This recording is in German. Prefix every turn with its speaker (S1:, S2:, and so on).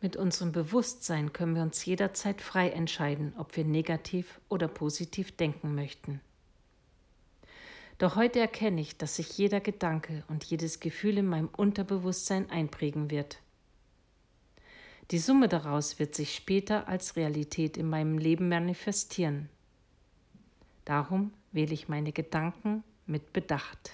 S1: Mit unserem Bewusstsein können wir uns jederzeit frei entscheiden, ob wir negativ oder positiv denken möchten. Doch heute erkenne ich, dass sich jeder Gedanke und jedes Gefühl in meinem Unterbewusstsein einprägen wird. Die Summe daraus wird sich später als Realität in meinem Leben manifestieren. Darum wähle ich meine Gedanken mit Bedacht.